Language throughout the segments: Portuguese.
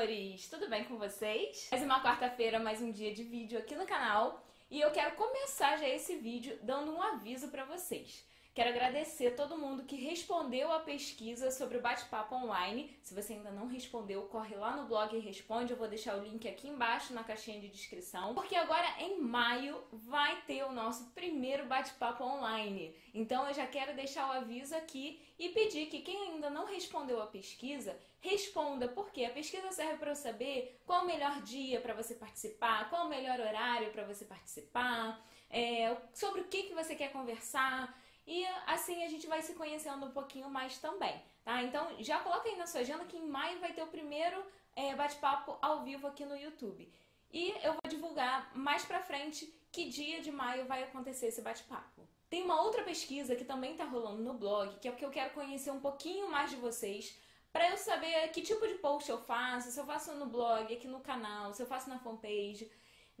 amores! Tudo bem com vocês? Mais uma quarta-feira, mais um dia de vídeo aqui no canal e eu quero começar já esse vídeo dando um aviso para vocês. Quero agradecer todo mundo que respondeu a pesquisa sobre o bate-papo online. Se você ainda não respondeu, corre lá no blog e responde. Eu vou deixar o link aqui embaixo na caixinha de descrição. Porque agora em maio vai ter o nosso primeiro bate-papo online. Então eu já quero deixar o aviso aqui e pedir que quem ainda não respondeu a pesquisa, responda, porque a pesquisa serve para eu saber qual o melhor dia para você participar, qual o melhor horário para você participar, é, sobre o que, que você quer conversar. E assim a gente vai se conhecendo um pouquinho mais também, tá? Então já coloca aí na sua agenda que em maio vai ter o primeiro é, bate-papo ao vivo aqui no YouTube. E eu vou divulgar mais pra frente que dia de maio vai acontecer esse bate-papo. Tem uma outra pesquisa que também tá rolando no blog, que é porque eu quero conhecer um pouquinho mais de vocês, para eu saber que tipo de post eu faço, se eu faço no blog, aqui no canal, se eu faço na fanpage.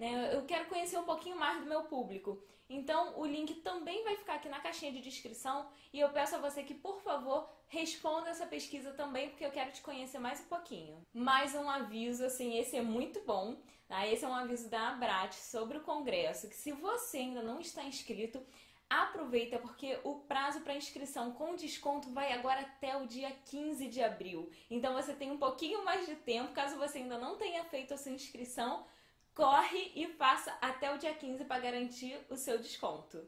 Né? Eu quero conhecer um pouquinho mais do meu público. Então, o link também vai ficar aqui na caixinha de descrição e eu peço a você que, por favor, responda essa pesquisa também, porque eu quero te conhecer mais um pouquinho. Mais um aviso, assim, esse é muito bom, tá? Esse é um aviso da Abrat sobre o congresso, que se você ainda não está inscrito, aproveita porque o prazo para inscrição com desconto vai agora até o dia 15 de abril. Então você tem um pouquinho mais de tempo, caso você ainda não tenha feito a sua inscrição, corre e faça até o dia 15 para garantir o seu desconto.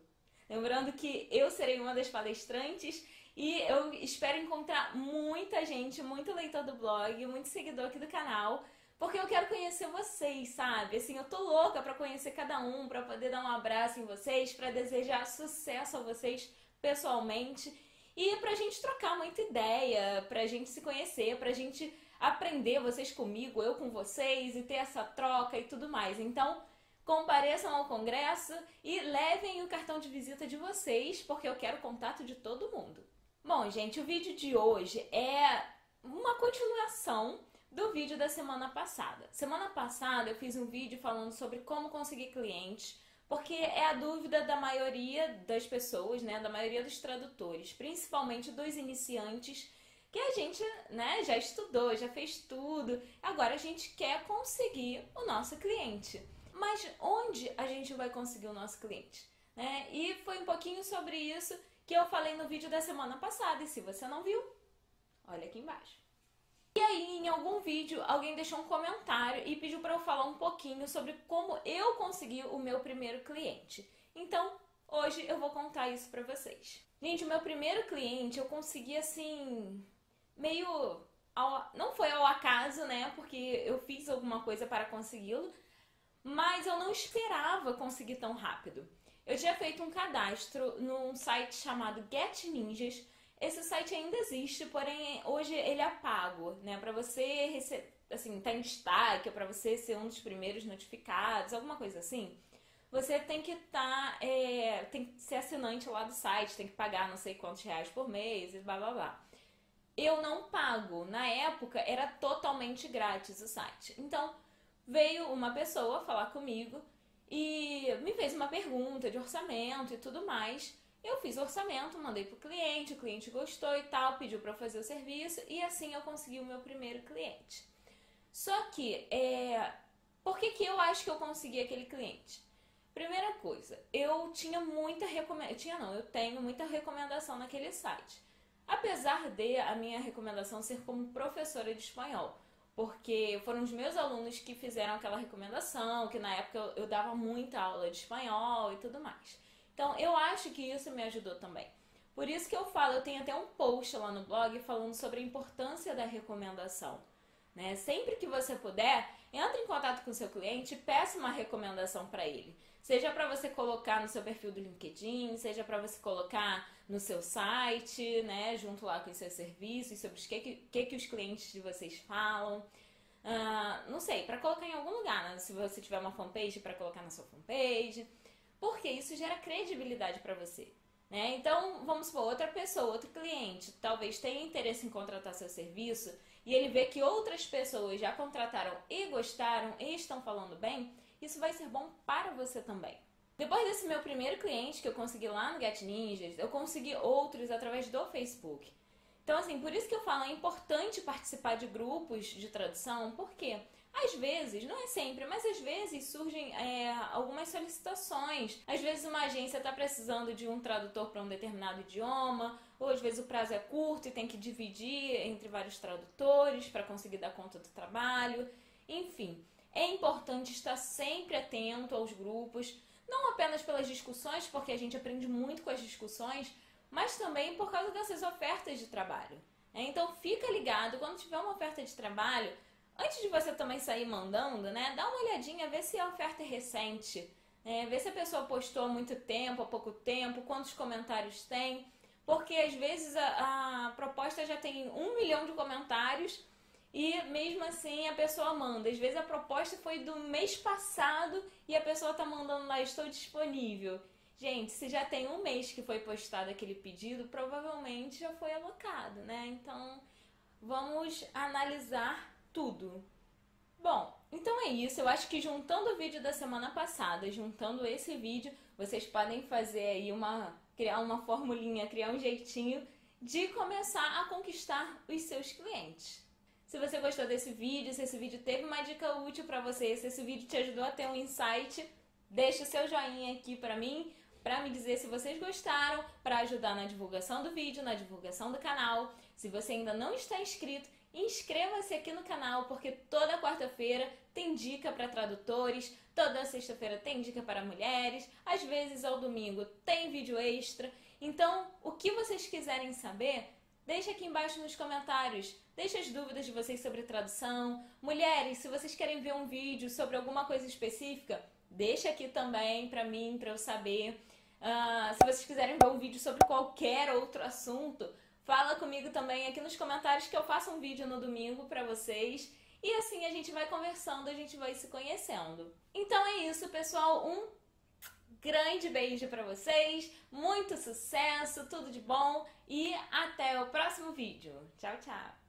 Lembrando que eu serei uma das palestrantes e eu espero encontrar muita gente, muito leitor do blog, muito seguidor aqui do canal, porque eu quero conhecer vocês, sabe? Assim, eu tô louca para conhecer cada um, para poder dar um abraço em vocês, para desejar sucesso a vocês pessoalmente e pra gente trocar muita ideia, pra gente se conhecer, pra gente aprender vocês comigo, eu com vocês e ter essa troca e tudo mais. Então, compareçam ao congresso e levem o cartão de visita de vocês, porque eu quero contato de todo mundo. Bom, gente, o vídeo de hoje é uma continuação do vídeo da semana passada. Semana passada eu fiz um vídeo falando sobre como conseguir clientes, porque é a dúvida da maioria das pessoas, né, da maioria dos tradutores, principalmente dos iniciantes que a gente né, já estudou, já fez tudo, agora a gente quer conseguir o nosso cliente. Mas onde a gente vai conseguir o nosso cliente? Né? E foi um pouquinho sobre isso que eu falei no vídeo da semana passada, e se você não viu, olha aqui embaixo. E aí, em algum vídeo, alguém deixou um comentário e pediu para eu falar um pouquinho sobre como eu consegui o meu primeiro cliente. Então, hoje eu vou contar isso para vocês. Gente, o meu primeiro cliente eu consegui assim meio. Ao, não foi ao acaso, né? Porque eu fiz alguma coisa para consegui-lo, mas eu não esperava conseguir tão rápido. Eu tinha feito um cadastro num site chamado Get Ninjas. Esse site ainda existe, porém hoje ele é pago, né? Para você receber, assim, tá em destaque, para você ser um dos primeiros notificados, alguma coisa assim. Você tem que estar, tá, é, tem que ser assinante lá do site, tem que pagar não sei quantos reais por mês e blá blá blá eu não pago. Na época era totalmente grátis o site. Então veio uma pessoa falar comigo e me fez uma pergunta de orçamento e tudo mais. Eu fiz o orçamento, mandei pro cliente, o cliente gostou e tal, pediu para fazer o serviço e assim eu consegui o meu primeiro cliente. Só que, é... por que, que eu acho que eu consegui aquele cliente? Primeira coisa, eu tinha muita recomendação, tinha não, eu tenho muita recomendação naquele site. Apesar de a minha recomendação ser como professora de espanhol, porque foram os meus alunos que fizeram aquela recomendação, que na época eu, eu dava muita aula de espanhol e tudo mais. Então eu acho que isso me ajudou também. Por isso que eu falo, eu tenho até um post lá no blog falando sobre a importância da recomendação. Né? Sempre que você puder, entre em contato com seu cliente e peça uma recomendação para ele. Seja para você colocar no seu perfil do LinkedIn, seja para você colocar no seu site, né, junto lá com os seus serviços, sobre o que, que, que os clientes de vocês falam. Uh, não sei, para colocar em algum lugar, né? se você tiver uma fanpage, para colocar na sua fanpage, porque isso gera credibilidade para você. Né? Então, vamos supor, outra pessoa, outro cliente, talvez tenha interesse em contratar seu serviço e ele vê que outras pessoas já contrataram e gostaram e estão falando bem, isso vai ser bom para você também. Depois desse meu primeiro cliente que eu consegui lá no Get Ninjas, eu consegui outros através do Facebook. Então, assim, por isso que eu falo, é importante participar de grupos de tradução, porque às vezes, não é sempre, mas às vezes surgem é, algumas solicitações. Às vezes uma agência está precisando de um tradutor para um determinado idioma, ou às vezes o prazo é curto e tem que dividir entre vários tradutores para conseguir dar conta do trabalho. Enfim, é importante estar sempre atento aos grupos, não apenas pelas discussões, porque a gente aprende muito com as discussões, mas também por causa dessas ofertas de trabalho. É, então fica ligado, quando tiver uma oferta de trabalho, antes de você também sair mandando, né, dá uma olhadinha, vê se a oferta é recente, é, vê se a pessoa postou há muito tempo, há pouco tempo, quantos comentários tem, porque às vezes a, a proposta já tem um milhão de comentários e mesmo assim a pessoa manda. Às vezes a proposta foi do mês passado e a pessoa tá mandando lá, estou disponível. Gente, se já tem um mês que foi postado aquele pedido, provavelmente já foi alocado, né? Então vamos analisar tudo. Bom, então é isso. Eu acho que juntando o vídeo da semana passada, juntando esse vídeo, vocês podem fazer aí uma criar uma formulinha, criar um jeitinho de começar a conquistar os seus clientes. Se você gostou desse vídeo, se esse vídeo teve uma dica útil para você, se esse vídeo te ajudou a ter um insight, deixa o seu joinha aqui para mim, para me dizer se vocês gostaram, para ajudar na divulgação do vídeo, na divulgação do canal. Se você ainda não está inscrito, inscreva-se aqui no canal, porque toda quarta-feira tem dica para tradutores, toda sexta-feira tem dica para mulheres, às vezes ao domingo tem vídeo extra. Então, o que vocês quiserem saber, deixa aqui embaixo nos comentários. Deixa as dúvidas de vocês sobre tradução. Mulheres, se vocês querem ver um vídeo sobre alguma coisa específica, deixa aqui também para mim, para eu saber. Uh, se vocês quiserem ver um vídeo sobre qualquer outro assunto, fala comigo também aqui nos comentários que eu faço um vídeo no domingo para vocês. E assim a gente vai conversando, a gente vai se conhecendo. Então é isso, pessoal. Um grande beijo para vocês, muito sucesso, tudo de bom e até o próximo vídeo. Tchau, tchau!